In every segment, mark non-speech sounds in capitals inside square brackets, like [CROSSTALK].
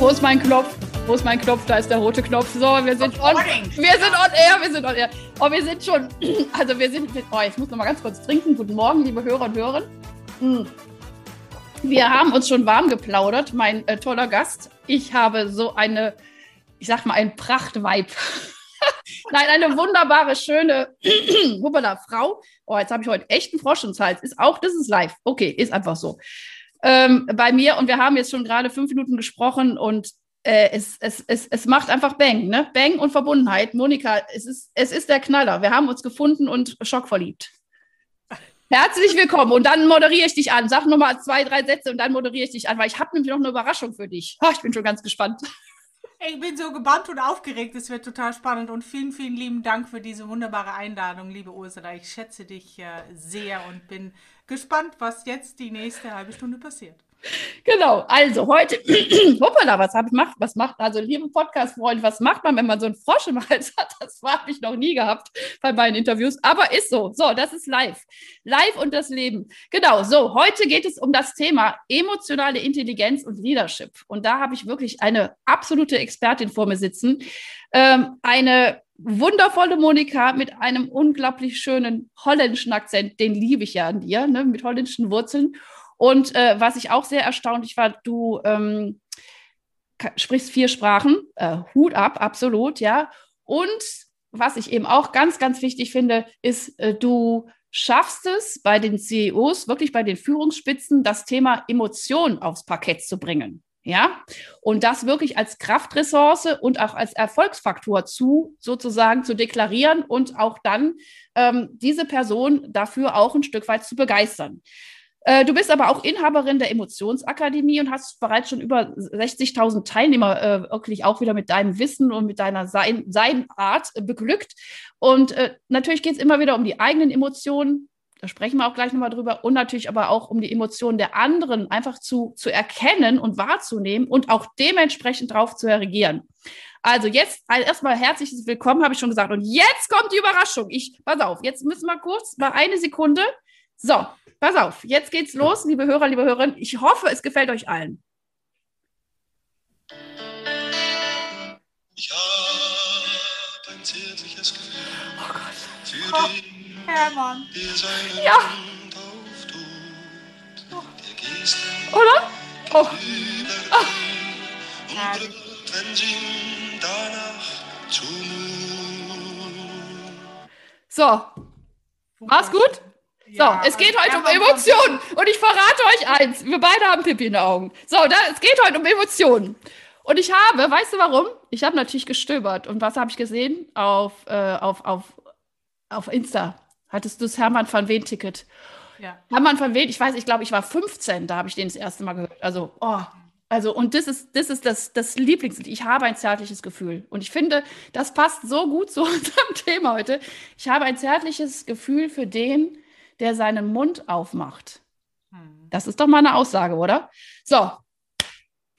Wo ist mein Knopf? Wo ist mein Knopf? Da ist der rote Knopf. So, wir sind on. Wir sind on air, wir sind on air. Oh, wir sind schon. [CLEARS THROAT] Also wir sind. Oh, ich muss noch mal ganz kurz trinken. Guten Morgen, liebe Hörer und Hörer. Hm. Wir haben uns schon warm geplaudert, mein äh, toller Gast. Ich habe so eine, ich sag mal, ein Prachtweib. [LAUGHS] Nein, eine wunderbare, schöne [CLEARS THROAT] Hubbela Frau. Oh, jetzt habe ich heute echt einen Frosch ins Hals. Ist auch, das ist live. Okay, ist einfach so ähm, bei mir und wir haben jetzt schon gerade fünf Minuten gesprochen und äh, es, es, es, es macht einfach Bang, ne? Bang und Verbundenheit. Monika, es ist, es ist der Knaller. Wir haben uns gefunden und schockverliebt. Herzlich willkommen und dann moderiere ich dich an. Sag nochmal zwei, drei Sätze und dann moderiere ich dich an, weil ich habe nämlich noch eine Überraschung für dich. Oh, ich bin schon ganz gespannt. Ich bin so gebannt und aufgeregt. Es wird total spannend und vielen, vielen lieben Dank für diese wunderbare Einladung, liebe Ursula. Ich schätze dich äh, sehr und bin gespannt, was jetzt die nächste halbe Stunde passiert. Genau, also heute, [CLEARS THROAT] hoppala, was habe ich gemacht? Was macht, also liebe Podcast-Freunde, was macht man, wenn man so einen Frosch im [LAUGHS] Hals hat? Das habe ich noch nie gehabt bei meinen Interviews, aber ist so. So, das ist live. Live und das Leben. Genau, so, heute geht es um das Thema emotionale Intelligenz und Leadership. Und da habe ich wirklich eine absolute Expertin vor mir sitzen. Ähm, eine wundervolle Monika mit einem unglaublich schönen holländischen Akzent, den liebe ich ja an dir, ne, mit holländischen Wurzeln. Und äh, was ich auch sehr erstaunlich war, du ähm, sprichst vier Sprachen, äh, Hut ab, absolut, ja. Und was ich eben auch ganz, ganz wichtig finde, ist, äh, du schaffst es bei den CEOs, wirklich bei den Führungsspitzen, das Thema Emotion aufs Parkett zu bringen. Ja, und das wirklich als Kraftressource und auch als Erfolgsfaktor zu sozusagen zu deklarieren und auch dann ähm, diese Person dafür auch ein Stück weit zu begeistern. Äh, du bist aber auch Inhaberin der Emotionsakademie und hast bereits schon über 60.000 Teilnehmer äh, wirklich auch wieder mit deinem Wissen und mit deiner Sein Seinart beglückt. Und äh, natürlich geht es immer wieder um die eigenen Emotionen, da sprechen wir auch gleich nochmal drüber. Und natürlich aber auch um die Emotionen der anderen einfach zu, zu erkennen und wahrzunehmen und auch dementsprechend darauf zu reagieren. Also jetzt also erstmal herzliches Willkommen, habe ich schon gesagt. Und jetzt kommt die Überraschung. Ich, pass auf, jetzt müssen wir kurz mal eine Sekunde. So, pass auf, jetzt geht's los, liebe Hörer, liebe Hörerinnen. Ich hoffe, es gefällt euch allen. Ich habe ein zärtliches Gefühl oh Gott. für oh. dich. Hermann. Ja. Oder? Oh. oh. So. Mach's gut? So, ja, es geht heute um Emotionen. Und ich verrate euch eins. Wir beide haben Pippi in den Augen. So, da, es geht heute um Emotionen. Und ich habe, weißt du warum? Ich habe natürlich gestöbert. Und was habe ich gesehen? Auf, äh, auf, auf, auf Insta. Hattest du das Hermann van Ween Ticket? Ja. Hermann van Ween, ich weiß, ich glaube, ich war 15, da habe ich den das erste Mal gehört. Also, oh, also, und das ist, das ist das, das Lieblingslied. Ich habe ein zärtliches Gefühl. Und ich finde, das passt so gut zu [LAUGHS] unserem Thema heute. Ich habe ein zärtliches Gefühl für den, der seinen Mund aufmacht. Hm. Das ist doch mal eine Aussage, oder? So,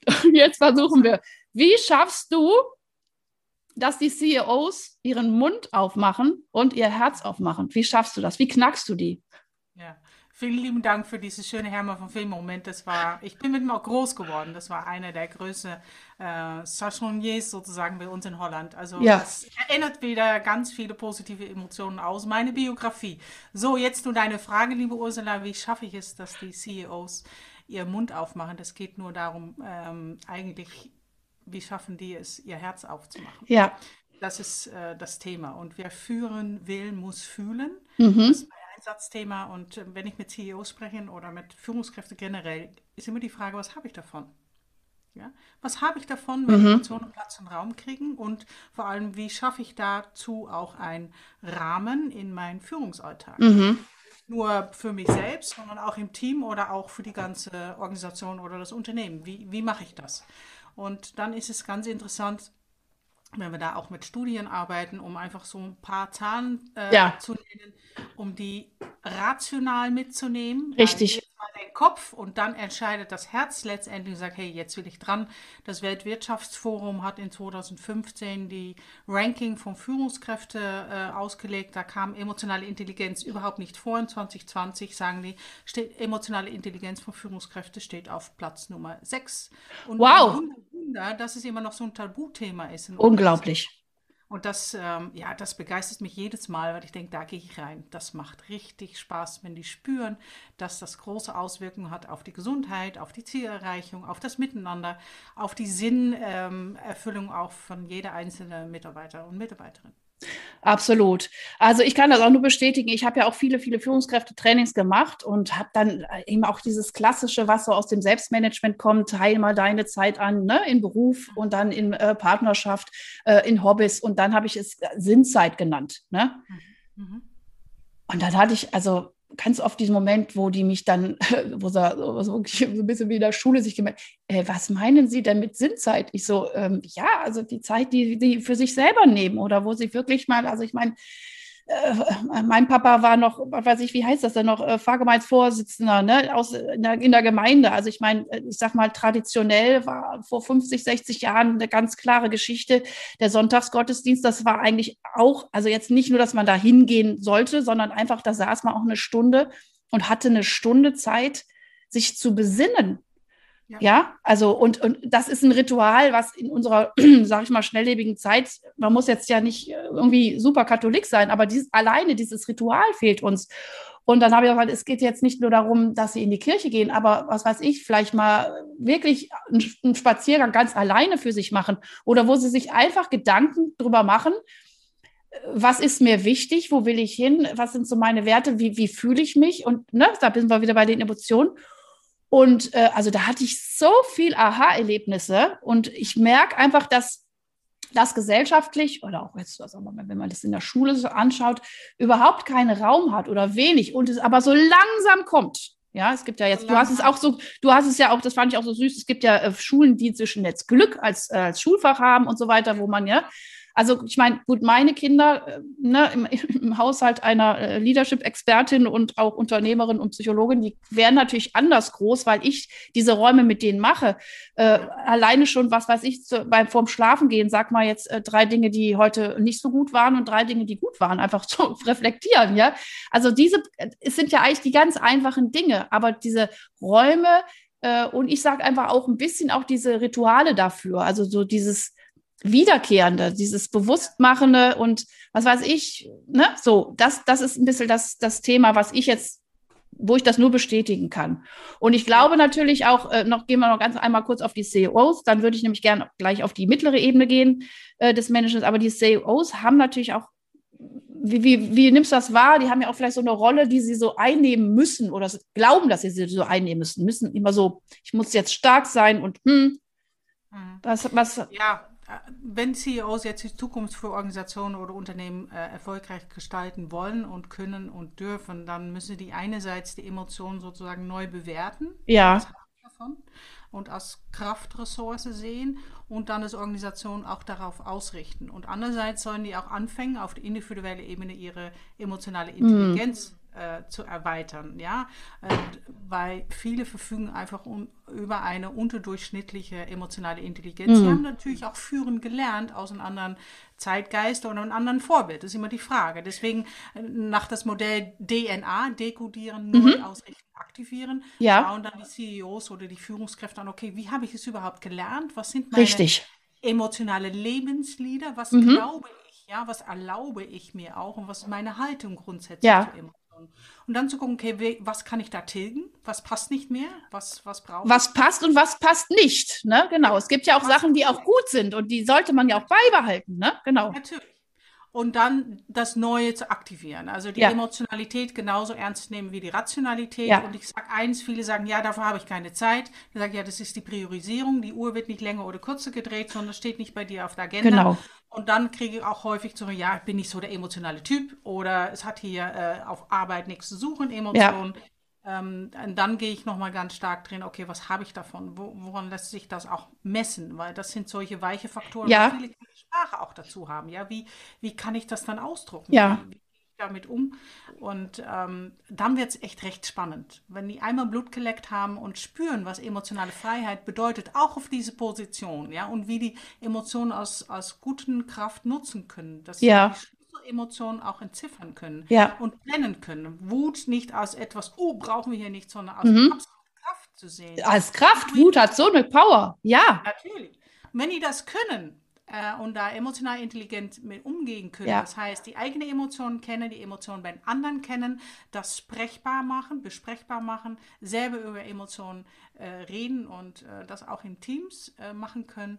[LAUGHS] jetzt versuchen wir. Wie schaffst du dass die CEOs ihren Mund aufmachen und ihr Herz aufmachen. Wie schaffst du das? Wie knackst du die? Ja, vielen lieben Dank für dieses schöne Hermann von Film-Moment. Das war, ich bin mit ihm auch groß geworden. Das war einer der größten äh, Chansonniers sozusagen bei uns in Holland. Also ja. das erinnert wieder ganz viele positive Emotionen aus. Meine Biografie. So, jetzt nur deine Frage, liebe Ursula. Wie schaffe ich es, dass die CEOs ihren Mund aufmachen? Das geht nur darum, ähm, eigentlich wie schaffen die es, ihr Herz aufzumachen? Ja. Das ist äh, das Thema. Und wer führen will, muss fühlen. Mhm. Das Einsatzthema. Und äh, wenn ich mit CEOs spreche oder mit Führungskräften generell, ist immer die Frage, was habe ich davon? Ja? Was habe ich davon, wenn mhm. Emotionen Platz und Raum kriegen? Und vor allem, wie schaffe ich dazu auch einen Rahmen in meinen Führungsalltag? Mhm. nur für mich selbst, sondern auch im Team oder auch für die ganze Organisation oder das Unternehmen. Wie, wie mache ich das? Und dann ist es ganz interessant, wenn wir da auch mit Studien arbeiten, um einfach so ein paar Zahlen äh, ja. zu nennen, um die rational mitzunehmen. Richtig. Den Kopf und dann entscheidet das Herz letztendlich und sagt, hey, jetzt will ich dran. Das Weltwirtschaftsforum hat in 2015 die Ranking von Führungskräften äh, ausgelegt. Da kam emotionale Intelligenz überhaupt nicht vor. In 2020 sagen die, steht, emotionale Intelligenz von Führungskräften steht auf Platz Nummer 6. Und wow. Wunder, dass es immer noch so ein Tabuthema ist. Unglaublich. Und das, ähm, ja, das begeistert mich jedes Mal, weil ich denke, da gehe ich rein. Das macht richtig Spaß, wenn die spüren, dass das große Auswirkungen hat auf die Gesundheit, auf die Zielerreichung, auf das Miteinander, auf die Sinnerfüllung ähm, auch von jeder einzelnen Mitarbeiter und Mitarbeiterin. Absolut. Also ich kann das auch nur bestätigen. Ich habe ja auch viele, viele Führungskräfte-Trainings gemacht und habe dann eben auch dieses klassische, was so aus dem Selbstmanagement kommt, teil mal deine Zeit an, ne, in Beruf und dann in äh, Partnerschaft, äh, in Hobbys und dann habe ich es Sinnzeit genannt. Ne? Mhm. mhm. Und dann hatte ich, also ganz oft diesen Moment, wo die mich dann, [LAUGHS] wo sie so, so ein bisschen wie in der Schule sich gemeldet, äh, was meinen Sie denn mit Sinnzeit? Ich so, ähm, ja, also die Zeit, die sie für sich selber nehmen oder wo sie wirklich mal, also ich meine, äh, mein Papa war noch, weiß ich, wie heißt das denn noch, äh, Pfarrgemeinsvorsitzender ne, aus, in, der, in der Gemeinde. Also ich meine, äh, ich sag mal, traditionell war vor 50, 60 Jahren eine ganz klare Geschichte. Der Sonntagsgottesdienst, das war eigentlich auch, also jetzt nicht nur, dass man da hingehen sollte, sondern einfach, da saß man auch eine Stunde und hatte eine Stunde Zeit, sich zu besinnen ja. ja, also und, und das ist ein Ritual, was in unserer, [CLEARS THROAT] sag ich mal, schnelllebigen Zeit, man muss jetzt ja nicht äh, irgendwie super Katholik sein, aber dieses, alleine dieses Ritual fehlt uns. Und dann habe ich gesagt, es geht jetzt nicht nur darum, dass sie in die Kirche gehen, aber was weiß ich, vielleicht mal wirklich einen Spaziergang ganz alleine für sich machen oder wo sie sich einfach Gedanken drüber machen, was ist mir wichtig, wo will ich hin, was sind so meine Werte, wie, wie fühle ich mich und ne, da sind wir wieder bei den Emotionen. Und äh, also da hatte ich so viel Aha-Erlebnisse und ich merke einfach, dass das gesellschaftlich oder auch jetzt, also wenn man das in der Schule so anschaut, überhaupt keinen Raum hat oder wenig und es aber so langsam kommt. Ja, es gibt ja jetzt, du hast es auch so, du hast es ja auch, das fand ich auch so süß, es gibt ja äh, Schulen, die zwischen jetzt Glück als, äh, als Schulfach haben und so weiter, wo man ja also ich meine, gut, meine Kinder äh, ne, im, [LAUGHS] im, Haushalt einer äh, Leadership-Expertin und auch Unternehmerin und Psychologin, die wären natürlich anders groß, weil ich diese Räume mit denen mache. Äh, alleine schon, was weiß ich, zu, beim vorm Schlafen gehen, sag mal jetzt äh, drei Dinge, die heute nicht so gut waren und drei Dinge, die gut waren, einfach [LAUGHS] zu reflektieren, ja. Also diese, es sind ja eigentlich die ganz einfachen Dinge, aber diese Räume, äh, und ich sage einfach auch ein bisschen auch diese Rituale dafür, also so dieses Wiederkehrende, dieses Bewusstmachende und was weiß ich, ne? So, das, das ist ein bisschen das, das Thema, was ich jetzt, wo ich das nur bestätigen kann. Und ich glaube natürlich auch, äh, noch gehen wir noch ganz einmal kurz auf die CEOs, dann würde ich nämlich gerne gleich auf die mittlere Ebene gehen äh, des Managements, aber die CEOs haben natürlich auch wie, wie, wie, nimmst du das wahr? Die haben ja auch vielleicht so eine Rolle, die sie so einnehmen müssen oder glauben, dass sie sie so einnehmen müssen. Müssen immer so, ich muss jetzt stark sein und hm, mhm. was, was. Ja, wenn CEOs jetzt die Zukunft für Organisationen oder Unternehmen äh, erfolgreich gestalten wollen und können und dürfen, dann müssen die einerseits die Emotionen sozusagen neu bewerten. Ja. Und als Kraftressource sehen und dann als Organisation auch darauf ausrichten. Und andererseits sollen die auch anfangen, auf der individuellen Ebene ihre emotionale mhm. Intelligenz mm äh, zu erweitern, ja, äh, weil viele verfügen einfach um, über eine unterdurchschnittliche emotionale Intelligenz. Mhm. Sie haben natürlich auch führen gelernt aus einem anderen Zeitgeist oder einem anderen Vorbild. Das ist immer die Frage. Deswegen äh, nach das Modell DNA, dekodieren, neu mhm. ausrichten, aktivieren, ja. schauen dann die CEOs oder die Führungskräfte an, okay, wie habe ich es überhaupt gelernt? Was sind meine Richtig. emotionale Lebenslieder? Was mhm. glaube ich? Ja, was erlaube ich mir auch und was ist meine Haltung grundsätzlich ja. zu Emotionen? Und dann zu gucken, okay, was kann ich da tilgen? Was passt nicht mehr? Was, was braucht Was passt und was passt nicht, ne? Genau. Es gibt ja auch Sachen, die auch gut sind und die sollte man ja auch beibehalten, ne? Genau. Natürlich. Und dann das Neue zu aktivieren. Also die ja. Emotionalität genauso ernst nehmen wie die Rationalität. Ja. Und ich sage eins, viele sagen, ja, dafür habe ich keine Zeit. Ich sage, ja, das ist die Priorisierung. Die Uhr wird nicht länger oder kürzer gedreht, sondern steht nicht bei dir auf der Agenda. Genau. Und dann kriege ich auch häufig zu ja, ich bin nicht so der emotionale Typ oder es hat hier äh, auf Arbeit nichts zu suchen, Emotionen. Ja. Ähm, und dann gehe ich nochmal ganz stark drin, okay, was habe ich davon? Wo, woran lässt sich das auch messen? Weil das sind solche weiche Faktoren, ja. die viele Sprache auch dazu haben. Ja, wie, wie kann ich das dann ausdrucken? Ja. Wie, damit um. Und ähm, dann wird es echt recht spannend. Wenn die einmal Blut geleckt haben und spüren, was emotionale Freiheit bedeutet, auch auf diese Position, ja, und wie die Emotionen aus, aus guten Kraft nutzen können, dass ja. sie Emotionen auch entziffern können ja. und trennen können. Wut nicht als etwas, oh, brauchen wir hier nicht, sondern als mhm. Kraft zu sehen. Als Kraft, Wut hat so eine Power, ja. Natürlich. wenn die das können, äh, und da emotional intelligent mit umgehen können. Ja. Das heißt, die eigene Emotionen kennen, die Emotionen bei anderen kennen, das sprechbar machen, besprechbar machen, selber über Emotionen äh, reden und äh, das auch in Teams äh, machen können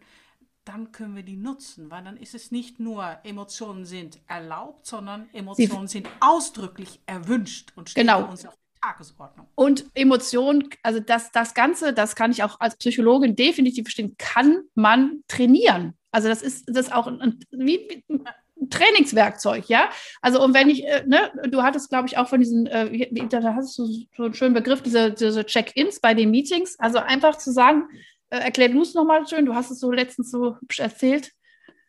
dann können wir die nutzen, weil dann ist es nicht nur Emotionen sind erlaubt, sondern Emotionen Sie sind ausdrücklich erwünscht und stehen genau. uns auf Tagesordnung. Und Emotionen, also das, das Ganze, das kann ich auch als Psychologin definitiv verstehen, kann man trainieren. Also das ist das ist auch ein, wie, ein Trainingswerkzeug, ja. Also und wenn ich, äh, ne, du hattest, glaube ich, auch von diesen, äh, da hast du so einen schönen Begriff, diese, diese Check-ins bei den Meetings. Also einfach zu sagen, äh, erklär du es nochmal schön, du hast es so letztens so erzählt.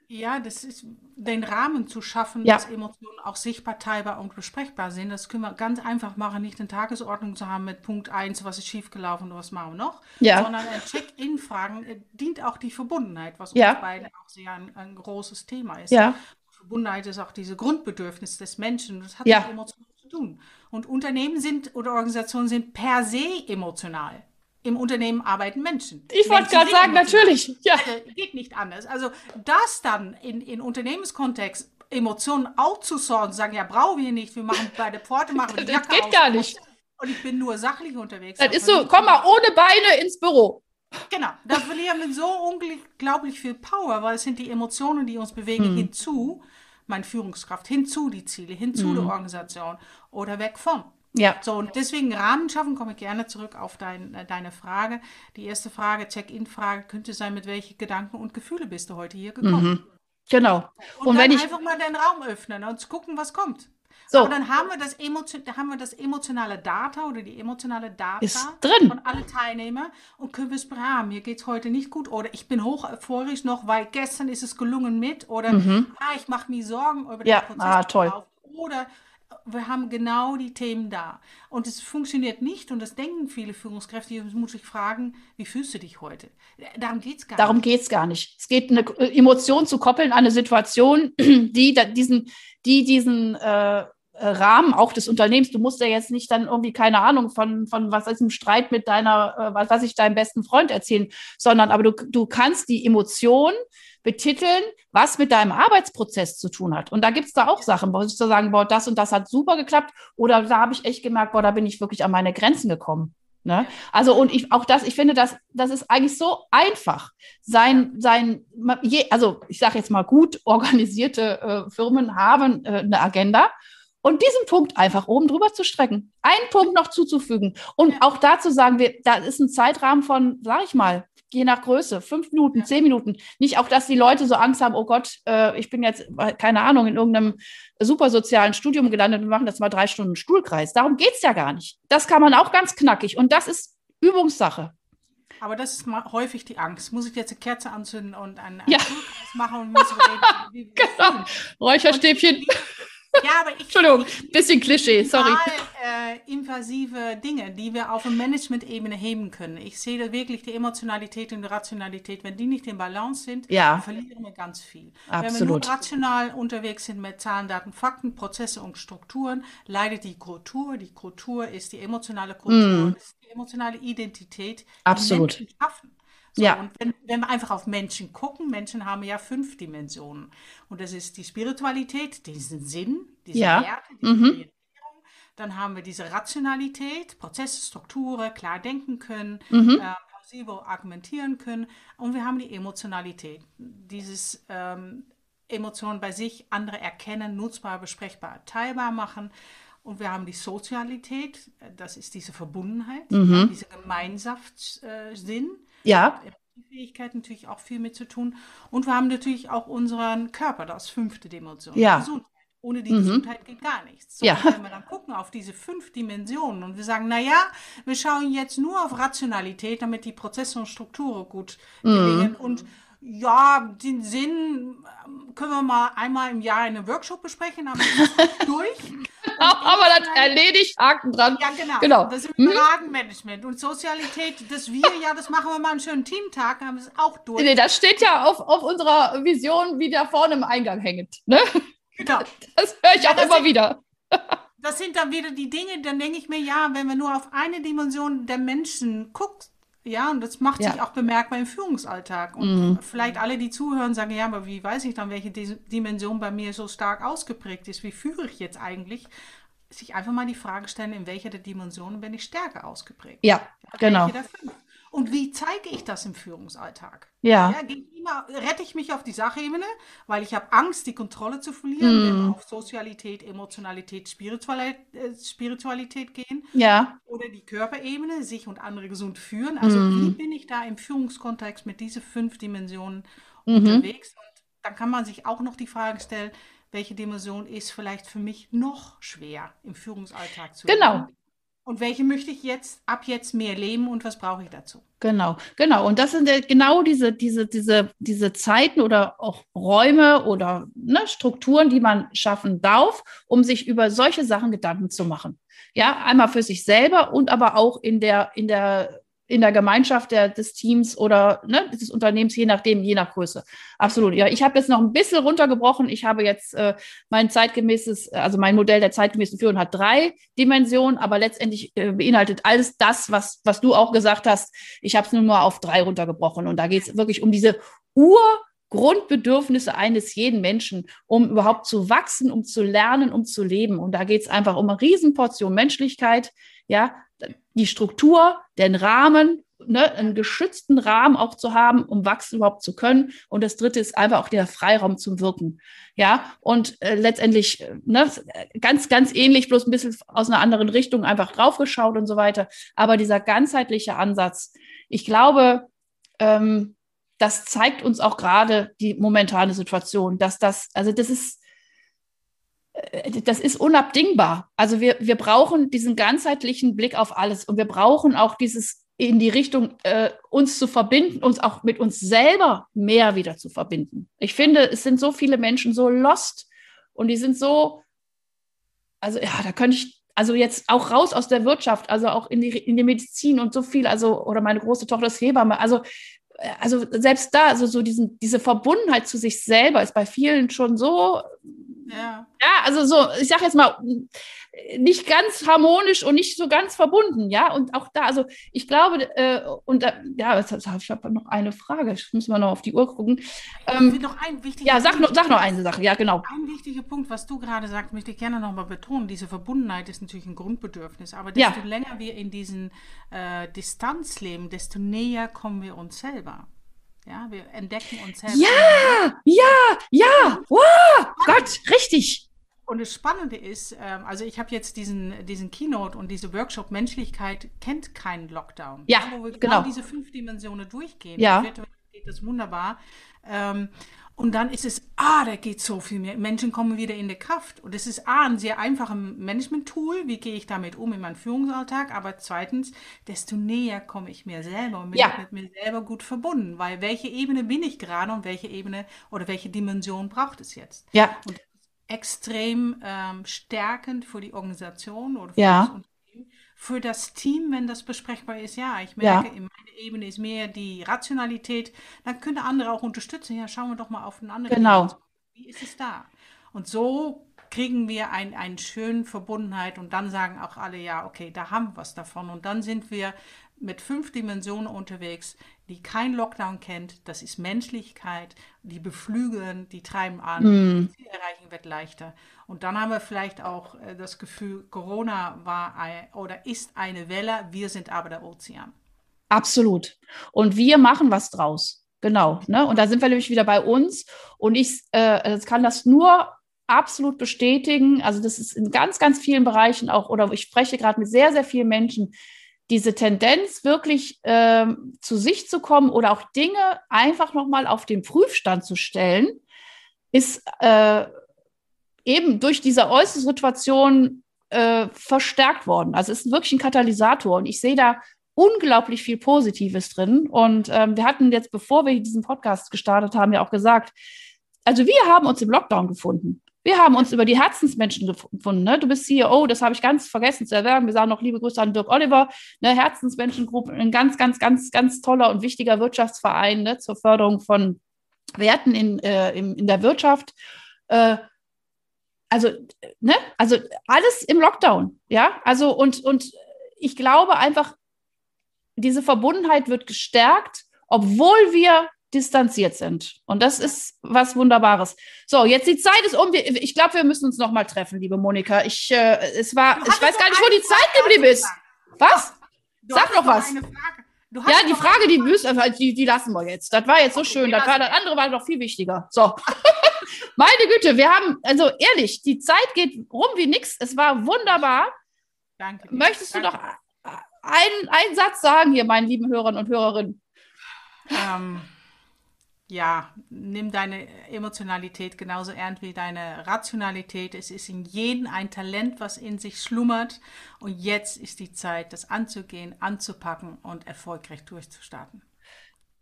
Ja, das ist den Rahmen zu schaffen, ja. dass Emotionen auch sichtbar, teilbar und besprechbar sind. Das können wir ganz einfach machen, nicht eine Tagesordnung zu haben mit Punkt 1, was ist schiefgelaufen und was machen wir noch, ja. sondern ein Check-in-Fragen äh, dient auch die Verbundenheit, was ja. uns beiden auch sehr ein, ein großes Thema ist. Ja. Verbundenheit ist auch diese Grundbedürfnis des Menschen. Das hat ja. mit Emotionen zu tun. Und Unternehmen sind oder Organisationen sind per se emotional im Unternehmen arbeiten Menschen. Ich wollte gerade sagen, natürlich. Ja. Also, geht nicht anders. Also das dann in, in Unternehmenskontext Emotionen outzusourcen, sagen, ja, brauchen wir nicht, wir machen bei der Pforte, [LAUGHS] machen wir die Jacke Das geht aus, gar nicht. Und ich bin nur sachlich unterwegs. Das ist so, komm mal ohne Beine ins Büro. Genau, da verlieren wir so unglaublich viel Power, weil es sind die Emotionen, die uns bewegen, hm. hinzu, meine Führungskraft, hinzu die Ziele, hinzu hm. der Organisation oder weg von. Ja. So, und deswegen Rahmen schaffen, komme ich gerne zurück auf dein, äh, deine Frage. Die erste Frage, Check-in-Frage, könnte sein, mit welchen Gedanken und Gefühle bist du heute hier gekommen? Mhm. Genau. Und, und wenn ich einfach mal den Raum öffnen und gucken, was kommt. So. Und dann haben wir, das haben wir das emotionale Data oder die emotionale Data Ist drin. von allen Teilnehmern und können wir es beraten. Mir geht es heute nicht gut oder ich bin hoch euphorisch noch, weil gestern ist es gelungen mit oder mhm. ah, ich mache mir Sorgen über ja. den Prozess. Ah, toll. Oder wir haben genau die Themen da. Und es funktioniert nicht, und das denken viele Führungskräfte, jetzt muss ich fragen, wie fühlst du dich heute? Darum geht es gar Darum nicht. Darum geht es gar nicht. Es geht, eine Emotion zu koppeln an eine Situation, [CLEARS THROAT] die diesen, die diesen äh, Rahmen auch des Unternehmens. Du musst ja jetzt nicht dann irgendwie, keine Ahnung, von, von was ist im Streit mit deiner, äh, was weiß ich, deinem besten Freund erzählen, sondern aber du, du kannst die Emotion betiteln, was mit deinem Arbeitsprozess zu tun hat. Und da gibt es da auch Sachen, wo ich zu sagen, boah, das und das hat super geklappt oder da habe ich echt gemerkt, boah, da bin ich wirklich an meine Grenzen gekommen. Ne? Also und ich auch das, ich finde, das, das ist eigentlich so einfach. Sein, sein, je, also ich sage jetzt mal gut organisierte äh, Firmen haben äh, eine Agenda und diesen Punkt einfach oben drüber zu strecken, einen Punkt noch zuzufügen und auch dazu sagen wir, da ist ein Zeitrahmen von, sag ich mal, je nach Größe, fünf Minuten, ja. zehn Minuten. Nicht auch, dass die Leute so Angst haben, oh Gott, äh, ich bin jetzt, keine Ahnung, in irgendeinem super sozialen Studium gelandet und machen das mal drei Stunden Stuhlkreis. Darum geht es ja gar nicht. Das kann man auch ganz knackig und das ist Übungssache. Aber das ist häufig die Angst. Muss ich jetzt eine Kerze anzünden und einen, einen ja. Stuhlkreis machen und muss reden, [LAUGHS] wie, wie genau. Räucherstäbchen. Und ja, aber ich. Entschuldigung, bisschen Klischee, sorry. Äh, invasive Dinge, die wir auf der Management-Ebene heben können. Ich sehe da wirklich die Emotionalität und die Rationalität. Wenn die nicht in Balance sind, ja. verlieren wir ganz viel. Absolut. Wenn wir nur rational unterwegs sind mit Zahlen, Daten, Fakten, Prozesse und Strukturen, leidet die Kultur. Die Kultur ist die emotionale Kultur, mm. ist die emotionale Identität, Absolut. die Menschen schaffen. So, ja. Und wenn, wenn, wir einfach auf Menschen gucken, Menschen haben ja fünf Dimensionen. Und das ist die Spiritualität, diesen Sinn, diese ja. Werte, diese mhm. Orientierung. Dann haben wir diese Rationalität, Prozesse, Strukturen, klar denken können, mhm. äh, plausibel argumentieren können. Und wir haben die Emotionalität, dieses ähm, Emotionen bei sich, andere erkennen, nutzbar, besprechbar, teilbar machen. Und wir haben die Sozialität, das ist diese Verbundenheit, mhm. dieser Gemeinschaftssinn. Ja. die Fähigkeit natürlich auch viel mit zu tun. Und wir haben natürlich auch unseren Körper, das fünfte Dimension. Ja. Gesundheit. Ohne die mhm. Gesundheit geht gar nichts. So, ja. Wenn wir dann gucken auf diese fünf Dimensionen und wir sagen, naja, wir schauen jetzt nur auf Rationalität, damit die Prozesse und Strukturen gut gelingen mhm. und ja, den Sinn ähm, können wir mal einmal im Jahr in einem Workshop besprechen, aber [LAUGHS] durch. [LAUGHS] Aber das erledigt, Haken dran. Ja, genau. genau. Das ist mhm. Fragenmanagement und Sozialität, das wir, ja, das machen wir mal einen schönen Teamtag, haben wir es auch durch. Nee, das steht ja auf, auf unserer Vision, wie da vorne im Eingang hängt. Ne? Genau. Das höre ich ja, auch immer sind, wieder. Das sind dann wieder die Dinge, dann denke ich mir, ja, wenn wir nur auf eine Dimension der Menschen gucken, ja, und das macht ja. sich auch bemerkbar im Führungsalltag. Und mhm. vielleicht alle, die zuhören, sagen, ja, aber wie weiß ich dann, welche Dimension bei mir so stark ausgeprägt ist? Wie führe ich jetzt eigentlich? Sich einfach mal die Frage stellen, in welcher der Dimensionen bin ich stärker ausgeprägt? Ja, genau. Und wie zeige ich das im Führungsalltag? Ja. ja immer, rette ich mich auf die Sachebene, weil ich habe Angst, die Kontrolle zu verlieren, mm. wenn wir auf Sozialität, Emotionalität, Spiritualität, äh, Spiritualität gehen. Ja. Oder die Körperebene, sich und andere gesund führen. Also mm. wie bin ich da im Führungskontext mit diesen fünf Dimensionen mhm. unterwegs? Und dann kann man sich auch noch die Frage stellen, welche Dimension ist vielleicht für mich noch schwer im Führungsalltag zu Genau. Leben? Und welche möchte ich jetzt ab jetzt mehr leben und was brauche ich dazu? Genau, genau. Und das sind ja genau diese, diese, diese, diese Zeiten oder auch Räume oder ne, Strukturen, die man schaffen darf, um sich über solche Sachen Gedanken zu machen. Ja, einmal für sich selber und aber auch in der, in der in der Gemeinschaft der, des Teams oder ne, des Unternehmens, je nachdem, je nach Größe. Absolut. Ja, ich habe jetzt noch ein bisschen runtergebrochen. Ich habe jetzt äh, mein zeitgemäßes, also mein Modell der zeitgemäßen Führung hat drei Dimensionen, aber letztendlich äh, beinhaltet alles das, was, was du auch gesagt hast. Ich habe es nur mal auf drei runtergebrochen. Und da geht es wirklich um diese Urgrundbedürfnisse eines jeden Menschen, um überhaupt zu wachsen, um zu lernen, um zu leben. Und da geht es einfach um eine Riesenportion Menschlichkeit, ja, die Struktur, den Rahmen, ne, einen geschützten Rahmen auch zu haben, um wachsen überhaupt zu können. Und das dritte ist einfach auch der Freiraum zum Wirken. Ja, und äh, letztendlich äh, ne, ganz, ganz ähnlich, bloß ein bisschen aus einer anderen Richtung einfach draufgeschaut und so weiter. Aber dieser ganzheitliche Ansatz, ich glaube, ähm, das zeigt uns auch gerade die momentane Situation, dass das, also das ist, äh, das ist unabdingbar. Also wir, wir brauchen diesen ganzheitlichen Blick auf alles und wir brauchen auch dieses in die Richtung, äh, uns zu verbinden, uns auch mit uns selber mehr wieder zu verbinden. Ich finde, es sind so viele Menschen so lost und die sind so, also ja, da könnte ich, also jetzt auch raus aus der Wirtschaft, also auch in die, in die Medizin und so viel, also, oder meine große Tochter ist Hebamme, also also selbst da, also so diesen, diese Verbundenheit zu sich selber ist bei vielen schon so ja. ja, also so, ich sage jetzt mal, nicht ganz harmonisch und nicht so ganz verbunden, ja. Und auch da, also ich glaube, äh, und äh, ja, ich habe noch eine Frage, ich muss mal noch auf die Uhr gucken. Ähm, noch ein wichtiger ja, sag, noch, sag noch eine Sache, ja, genau. Ein wichtiger Punkt, was du gerade sagst, möchte ich gerne nochmal betonen. Diese Verbundenheit ist natürlich ein Grundbedürfnis, aber desto ja. länger wir in diesen äh, Distanz leben, desto näher kommen wir uns selber. Ja, wir entdecken uns selbst. Ja, ja, ja, wow, Gott, richtig. Und das Spannende ist, ähm, also ich habe jetzt diesen, diesen Keynote und diese Workshop Menschlichkeit kennt keinen Lockdown. Ja, wo wir genau. diese fünf Dimensionen durchgehen. Ja. Geht das wunderbar. Und dann ist es, ah, da geht so viel mehr. Menschen kommen wieder in die Kraft. Und es ist A, ein sehr einfaches Management-Tool. Wie gehe ich damit um in meinem Führungsalltag? Aber zweitens, desto näher komme ich mir selber und bin ja. mit mir selber gut verbunden. Weil welche Ebene bin ich gerade und welche Ebene oder welche Dimension braucht es jetzt? Ja. Und extrem ähm, stärkend für die Organisation oder für ja. das Unternehmen für das Team, wenn das besprechbar ist, ja, ich merke, ja. in meiner Ebene ist mehr die Rationalität, dann können andere auch unterstützen. Ja, schauen wir doch mal auf einen anderen. Genau. Ebene. Wie ist es da? Und so kriegen wir eine ein schöne Verbundenheit und dann sagen auch alle, ja, okay, da haben wir was davon. Und dann sind wir mit fünf Dimensionen unterwegs, die kein Lockdown kennt. Das ist Menschlichkeit, die beflügeln, die treiben an, mm. Ziel erreichen wird leichter. Und dann haben wir vielleicht auch äh, das Gefühl, Corona war ein, oder ist eine Welle, wir sind aber der Ozean. Absolut. Und wir machen was draus. Genau. Ne? Und da sind wir nämlich wieder bei uns. Und ich äh, kann das nur absolut bestätigen. Also das ist in ganz, ganz vielen Bereichen auch, oder ich spreche gerade mit sehr, sehr vielen Menschen, diese Tendenz, wirklich ähm, zu sich zu kommen oder auch Dinge einfach nochmal auf den Prüfstand zu stellen, ist äh, eben durch diese äußere Situation äh, verstärkt worden. Also es ist wirklich ein Katalysator und ich sehe da unglaublich viel Positives drin. Und ähm, wir hatten jetzt, bevor wir diesen Podcast gestartet haben, ja auch gesagt, also wir haben uns im Lockdown gefunden. Wir haben uns über die Herzensmenschen gefunden. Ne? Du bist CEO, das habe ich ganz vergessen zu erwähnen. Wir sagen noch liebe Grüße an Dirk Oliver, ne? Herzensmenschengruppe, ein ganz, ganz, ganz, ganz toller und wichtiger Wirtschaftsverein ne? zur Förderung von Werten in, äh, in, in der Wirtschaft. Äh, also, ne? also alles im Lockdown, ja. Also, und, und ich glaube einfach, diese Verbundenheit wird gestärkt, obwohl wir distanziert sind. Und das ist was Wunderbares. So, jetzt die Zeit ist um. Ich glaube, wir müssen uns noch mal treffen, liebe Monika. Ich, äh, es war, ich weiß gar nicht, wo die Zeit geblieben ist. Was? Sag noch was. Ja, die Frage, die, müssen, die, die lassen wir jetzt. Das war jetzt so okay, schön. Das, war, das andere war noch viel wichtiger. So. [LAUGHS] Meine Güte, wir haben, also ehrlich, die Zeit geht rum wie nix. Es war wunderbar. Danke. Möchtest Danke. du noch einen, einen Satz sagen hier, meinen lieben Hörern und Hörerinnen? Ähm, ja, nimm deine Emotionalität genauso ernst wie deine Rationalität. Es ist in jedem ein Talent, was in sich schlummert. Und jetzt ist die Zeit, das anzugehen, anzupacken und erfolgreich durchzustarten.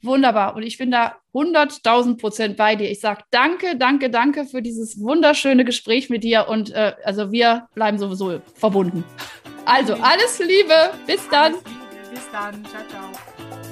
Wunderbar. Und ich bin da 100.000 Prozent bei dir. Ich sage danke, danke, danke für dieses wunderschöne Gespräch mit dir. Und äh, also wir bleiben sowieso verbunden. Also alles Liebe. Bis dann. Liebe. Bis dann. Ciao, ciao.